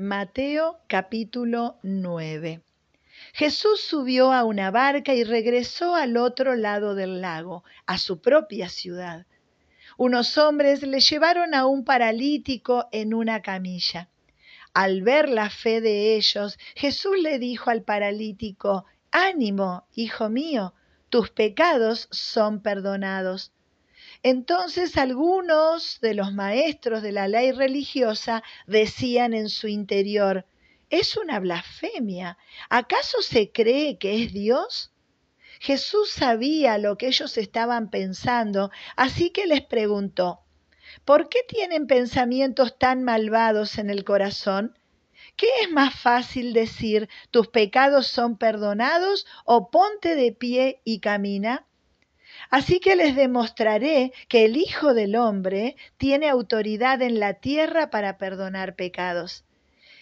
Mateo capítulo 9. Jesús subió a una barca y regresó al otro lado del lago, a su propia ciudad. Unos hombres le llevaron a un paralítico en una camilla. Al ver la fe de ellos, Jesús le dijo al paralítico, Ánimo, hijo mío, tus pecados son perdonados. Entonces algunos de los maestros de la ley religiosa decían en su interior, es una blasfemia. ¿Acaso se cree que es Dios? Jesús sabía lo que ellos estaban pensando, así que les preguntó, ¿por qué tienen pensamientos tan malvados en el corazón? ¿Qué es más fácil decir, tus pecados son perdonados o ponte de pie y camina? Así que les demostraré que el Hijo del Hombre tiene autoridad en la tierra para perdonar pecados.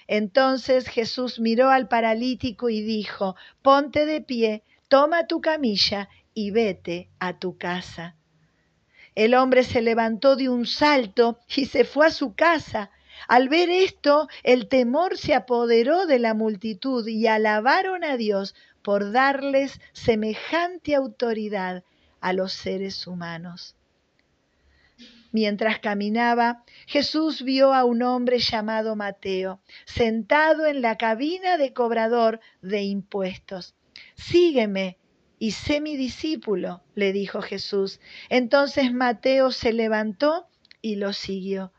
Entonces Jesús miró al paralítico y dijo, ponte de pie, toma tu camilla y vete a tu casa. El hombre se levantó de un salto y se fue a su casa. Al ver esto, el temor se apoderó de la multitud y alabaron a Dios por darles semejante autoridad a los seres humanos. Mientras caminaba, Jesús vio a un hombre llamado Mateo, sentado en la cabina de cobrador de impuestos. Sígueme y sé mi discípulo, le dijo Jesús. Entonces Mateo se levantó y lo siguió.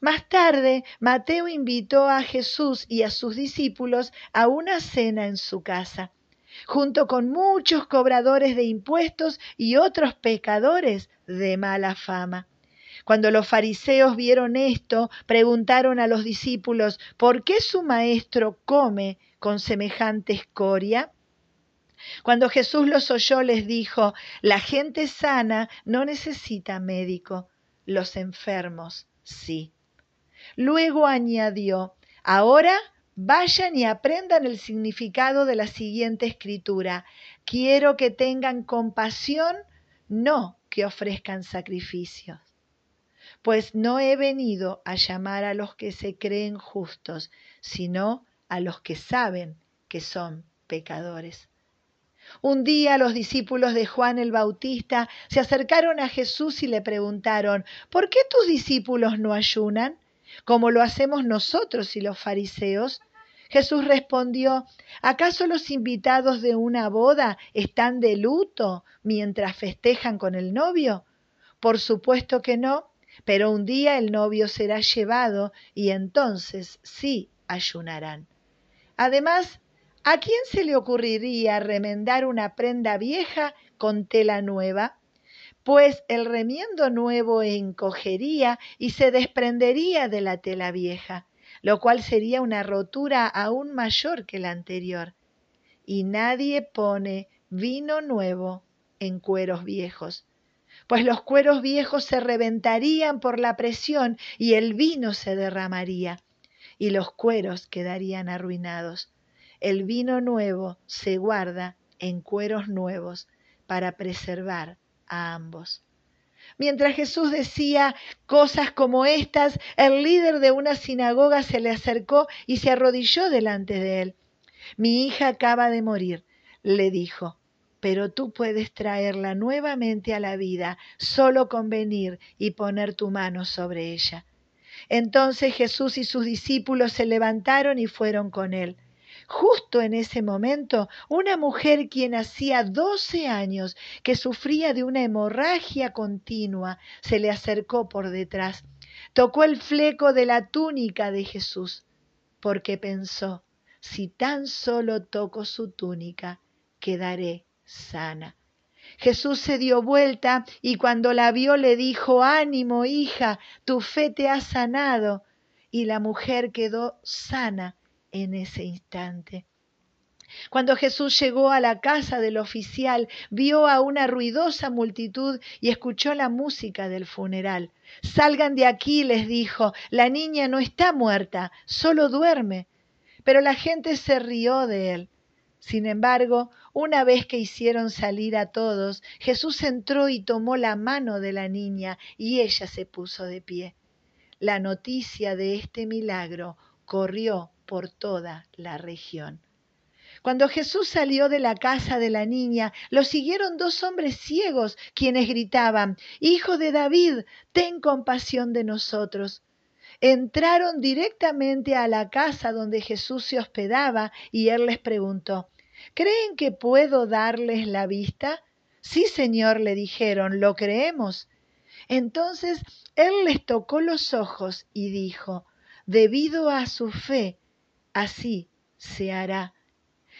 Más tarde, Mateo invitó a Jesús y a sus discípulos a una cena en su casa junto con muchos cobradores de impuestos y otros pecadores de mala fama. Cuando los fariseos vieron esto, preguntaron a los discípulos, ¿por qué su maestro come con semejante escoria? Cuando Jesús los oyó, les dijo, la gente sana no necesita médico, los enfermos sí. Luego añadió, ahora Vayan y aprendan el significado de la siguiente escritura. Quiero que tengan compasión, no que ofrezcan sacrificios. Pues no he venido a llamar a los que se creen justos, sino a los que saben que son pecadores. Un día los discípulos de Juan el Bautista se acercaron a Jesús y le preguntaron, ¿por qué tus discípulos no ayunan? como lo hacemos nosotros y los fariseos? Jesús respondió, ¿acaso los invitados de una boda están de luto mientras festejan con el novio? Por supuesto que no, pero un día el novio será llevado y entonces sí ayunarán. Además, ¿a quién se le ocurriría remendar una prenda vieja con tela nueva? Pues el remiendo nuevo encogería y se desprendería de la tela vieja lo cual sería una rotura aún mayor que la anterior. Y nadie pone vino nuevo en cueros viejos, pues los cueros viejos se reventarían por la presión y el vino se derramaría, y los cueros quedarían arruinados. El vino nuevo se guarda en cueros nuevos para preservar a ambos. Mientras Jesús decía cosas como estas, el líder de una sinagoga se le acercó y se arrodilló delante de él. Mi hija acaba de morir, le dijo, pero tú puedes traerla nuevamente a la vida solo con venir y poner tu mano sobre ella. Entonces Jesús y sus discípulos se levantaron y fueron con él. Justo en ese momento, una mujer quien hacía doce años que sufría de una hemorragia continua se le acercó por detrás, tocó el fleco de la túnica de Jesús, porque pensó, si tan solo toco su túnica, quedaré sana. Jesús se dio vuelta y cuando la vio le dijo, ánimo, hija, tu fe te ha sanado. Y la mujer quedó sana en ese instante. Cuando Jesús llegó a la casa del oficial, vio a una ruidosa multitud y escuchó la música del funeral. Salgan de aquí, les dijo, la niña no está muerta, solo duerme. Pero la gente se rió de él. Sin embargo, una vez que hicieron salir a todos, Jesús entró y tomó la mano de la niña y ella se puso de pie. La noticia de este milagro corrió por toda la región. Cuando Jesús salió de la casa de la niña, lo siguieron dos hombres ciegos, quienes gritaban, Hijo de David, ten compasión de nosotros. Entraron directamente a la casa donde Jesús se hospedaba y él les preguntó, ¿creen que puedo darles la vista? Sí, Señor, le dijeron, lo creemos. Entonces él les tocó los ojos y dijo, debido a su fe, así se hará.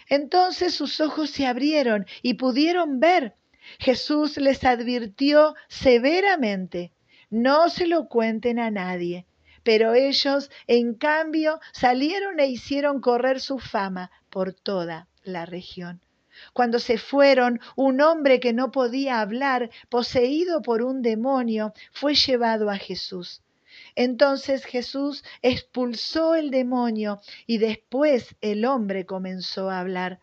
Entonces sus ojos se abrieron y pudieron ver. Jesús les advirtió severamente, no se lo cuenten a nadie. Pero ellos, en cambio, salieron e hicieron correr su fama por toda la región. Cuando se fueron, un hombre que no podía hablar, poseído por un demonio, fue llevado a Jesús. Entonces Jesús expulsó el demonio y después el hombre comenzó a hablar.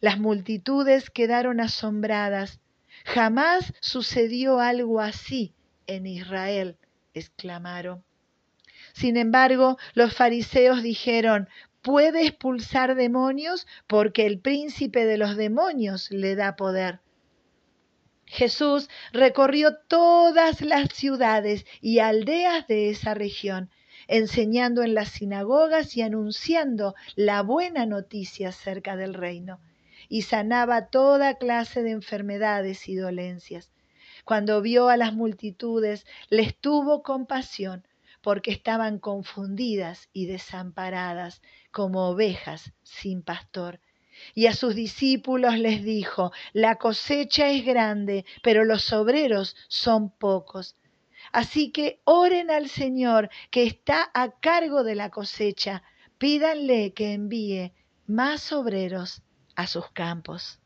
Las multitudes quedaron asombradas. Jamás sucedió algo así en Israel, exclamaron. Sin embargo, los fariseos dijeron, puede expulsar demonios porque el príncipe de los demonios le da poder. Jesús recorrió todas las ciudades y aldeas de esa región, enseñando en las sinagogas y anunciando la buena noticia acerca del reino, y sanaba toda clase de enfermedades y dolencias. Cuando vio a las multitudes, les tuvo compasión, porque estaban confundidas y desamparadas como ovejas sin pastor y a sus discípulos les dijo, la cosecha es grande, pero los obreros son pocos. Así que oren al Señor que está a cargo de la cosecha, pídanle que envíe más obreros a sus campos.